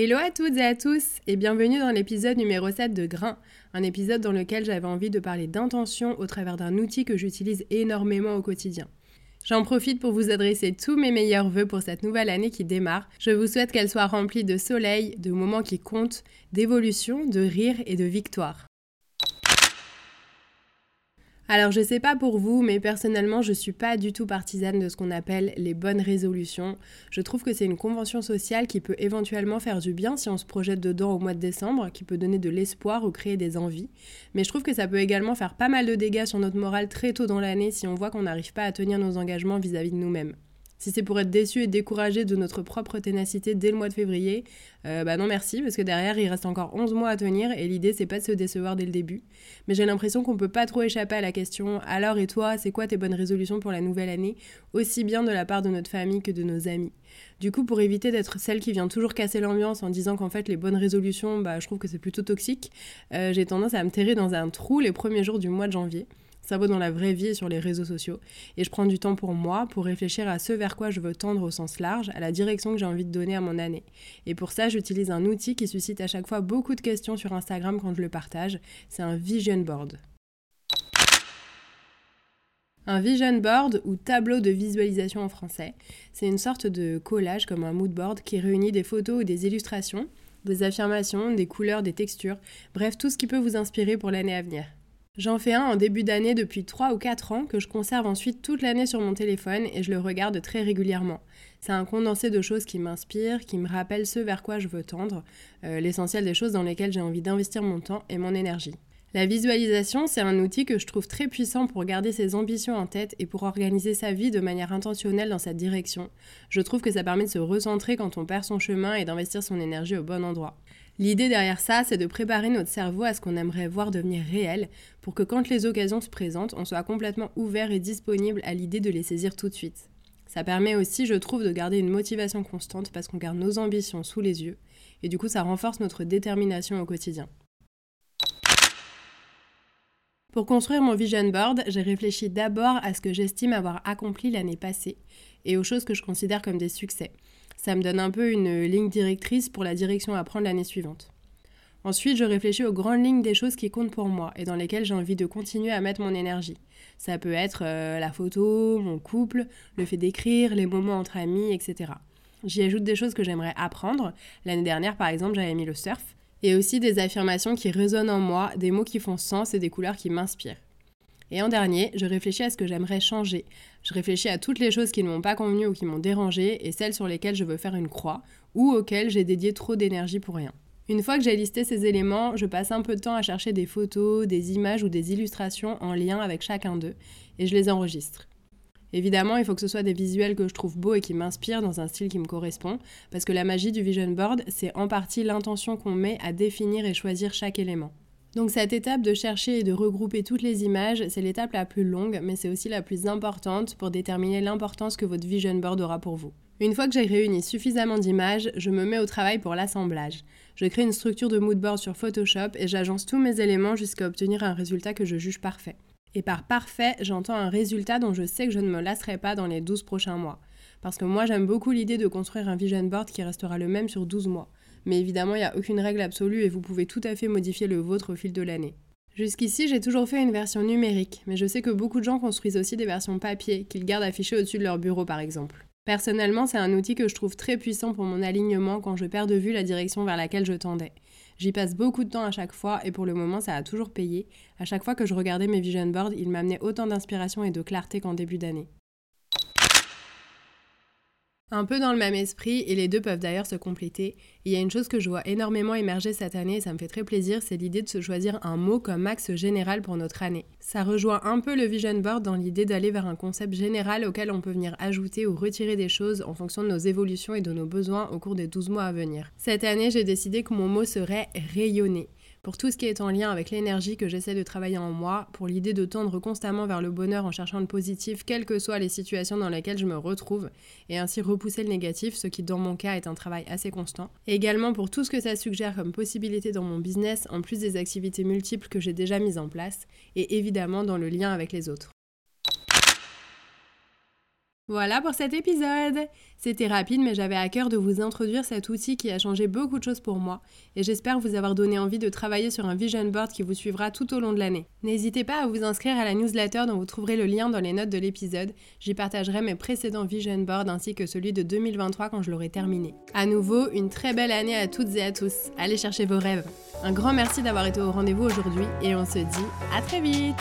Hello à toutes et à tous et bienvenue dans l'épisode numéro 7 de Grain, un épisode dans lequel j'avais envie de parler d'intention au travers d'un outil que j'utilise énormément au quotidien. J'en profite pour vous adresser tous mes meilleurs voeux pour cette nouvelle année qui démarre. Je vous souhaite qu'elle soit remplie de soleil, de moments qui comptent, d'évolution, de rire et de victoire. Alors je sais pas pour vous, mais personnellement je suis pas du tout partisane de ce qu'on appelle les bonnes résolutions. Je trouve que c'est une convention sociale qui peut éventuellement faire du bien si on se projette dedans au mois de décembre, qui peut donner de l'espoir ou créer des envies. Mais je trouve que ça peut également faire pas mal de dégâts sur notre morale très tôt dans l'année si on voit qu'on n'arrive pas à tenir nos engagements vis-à-vis de nous-mêmes. Si c'est pour être déçu et découragé de notre propre ténacité dès le mois de février, euh, bah non merci, parce que derrière il reste encore 11 mois à tenir et l'idée c'est pas de se décevoir dès le début. Mais j'ai l'impression qu'on peut pas trop échapper à la question alors et toi, c'est quoi tes bonnes résolutions pour la nouvelle année, aussi bien de la part de notre famille que de nos amis? Du coup, pour éviter d'être celle qui vient toujours casser l'ambiance en disant qu'en fait les bonnes résolutions, bah, je trouve que c'est plutôt toxique, euh, j'ai tendance à me terrer dans un trou les premiers jours du mois de janvier. Ça vaut dans la vraie vie et sur les réseaux sociaux. Et je prends du temps pour moi, pour réfléchir à ce vers quoi je veux tendre au sens large, à la direction que j'ai envie de donner à mon année. Et pour ça, j'utilise un outil qui suscite à chaque fois beaucoup de questions sur Instagram quand je le partage. C'est un vision board. Un vision board ou tableau de visualisation en français, c'est une sorte de collage comme un mood board qui réunit des photos ou des illustrations, des affirmations, des couleurs, des textures, bref tout ce qui peut vous inspirer pour l'année à venir. J'en fais un en début d'année depuis 3 ou 4 ans que je conserve ensuite toute l'année sur mon téléphone et je le regarde très régulièrement. C'est un condensé de choses qui m'inspirent, qui me rappellent ce vers quoi je veux tendre, euh, l'essentiel des choses dans lesquelles j'ai envie d'investir mon temps et mon énergie. La visualisation, c'est un outil que je trouve très puissant pour garder ses ambitions en tête et pour organiser sa vie de manière intentionnelle dans cette direction. Je trouve que ça permet de se recentrer quand on perd son chemin et d'investir son énergie au bon endroit. L'idée derrière ça, c'est de préparer notre cerveau à ce qu'on aimerait voir devenir réel pour que quand les occasions se présentent, on soit complètement ouvert et disponible à l'idée de les saisir tout de suite. Ça permet aussi, je trouve, de garder une motivation constante parce qu'on garde nos ambitions sous les yeux et du coup ça renforce notre détermination au quotidien. Pour construire mon vision board, j'ai réfléchi d'abord à ce que j'estime avoir accompli l'année passée et aux choses que je considère comme des succès. Ça me donne un peu une ligne directrice pour la direction à prendre l'année suivante. Ensuite, je réfléchis aux grandes lignes des choses qui comptent pour moi et dans lesquelles j'ai envie de continuer à mettre mon énergie. Ça peut être euh, la photo, mon couple, le fait d'écrire, les moments entre amis, etc. J'y ajoute des choses que j'aimerais apprendre. L'année dernière, par exemple, j'avais mis le surf et aussi des affirmations qui résonnent en moi, des mots qui font sens et des couleurs qui m'inspirent. Et en dernier, je réfléchis à ce que j'aimerais changer. Je réfléchis à toutes les choses qui ne m'ont pas convenu ou qui m'ont dérangé et celles sur lesquelles je veux faire une croix ou auxquelles j'ai dédié trop d'énergie pour rien. Une fois que j'ai listé ces éléments, je passe un peu de temps à chercher des photos, des images ou des illustrations en lien avec chacun d'eux et je les enregistre. Évidemment, il faut que ce soit des visuels que je trouve beaux et qui m'inspirent dans un style qui me correspond, parce que la magie du vision board, c'est en partie l'intention qu'on met à définir et choisir chaque élément. Donc cette étape de chercher et de regrouper toutes les images, c'est l'étape la plus longue, mais c'est aussi la plus importante pour déterminer l'importance que votre vision board aura pour vous. Une fois que j'ai réuni suffisamment d'images, je me mets au travail pour l'assemblage. Je crée une structure de mood board sur Photoshop et j'agence tous mes éléments jusqu'à obtenir un résultat que je juge parfait. Et par parfait, j'entends un résultat dont je sais que je ne me lasserai pas dans les 12 prochains mois. Parce que moi, j'aime beaucoup l'idée de construire un vision board qui restera le même sur 12 mois. Mais évidemment, il n'y a aucune règle absolue et vous pouvez tout à fait modifier le vôtre au fil de l'année. Jusqu'ici, j'ai toujours fait une version numérique, mais je sais que beaucoup de gens construisent aussi des versions papier, qu'ils gardent affichées au-dessus de leur bureau par exemple. Personnellement, c'est un outil que je trouve très puissant pour mon alignement quand je perds de vue la direction vers laquelle je tendais. J'y passe beaucoup de temps à chaque fois et pour le moment ça a toujours payé. À chaque fois que je regardais mes vision boards, ils m'amenaient autant d'inspiration et de clarté qu'en début d'année. Un peu dans le même esprit, et les deux peuvent d'ailleurs se compléter, il y a une chose que je vois énormément émerger cette année et ça me fait très plaisir, c'est l'idée de se choisir un mot comme axe général pour notre année. Ça rejoint un peu le vision board dans l'idée d'aller vers un concept général auquel on peut venir ajouter ou retirer des choses en fonction de nos évolutions et de nos besoins au cours des 12 mois à venir. Cette année, j'ai décidé que mon mot serait rayonner pour tout ce qui est en lien avec l'énergie que j'essaie de travailler en moi, pour l'idée de tendre constamment vers le bonheur en cherchant le positif, quelles que soient les situations dans lesquelles je me retrouve, et ainsi repousser le négatif, ce qui dans mon cas est un travail assez constant. Également pour tout ce que ça suggère comme possibilité dans mon business, en plus des activités multiples que j'ai déjà mises en place, et évidemment dans le lien avec les autres. Voilà pour cet épisode. C'était rapide, mais j'avais à cœur de vous introduire cet outil qui a changé beaucoup de choses pour moi, et j'espère vous avoir donné envie de travailler sur un vision board qui vous suivra tout au long de l'année. N'hésitez pas à vous inscrire à la newsletter dont vous trouverez le lien dans les notes de l'épisode. J'y partagerai mes précédents vision boards ainsi que celui de 2023 quand je l'aurai terminé. À nouveau, une très belle année à toutes et à tous. Allez chercher vos rêves. Un grand merci d'avoir été au rendez-vous aujourd'hui, et on se dit à très vite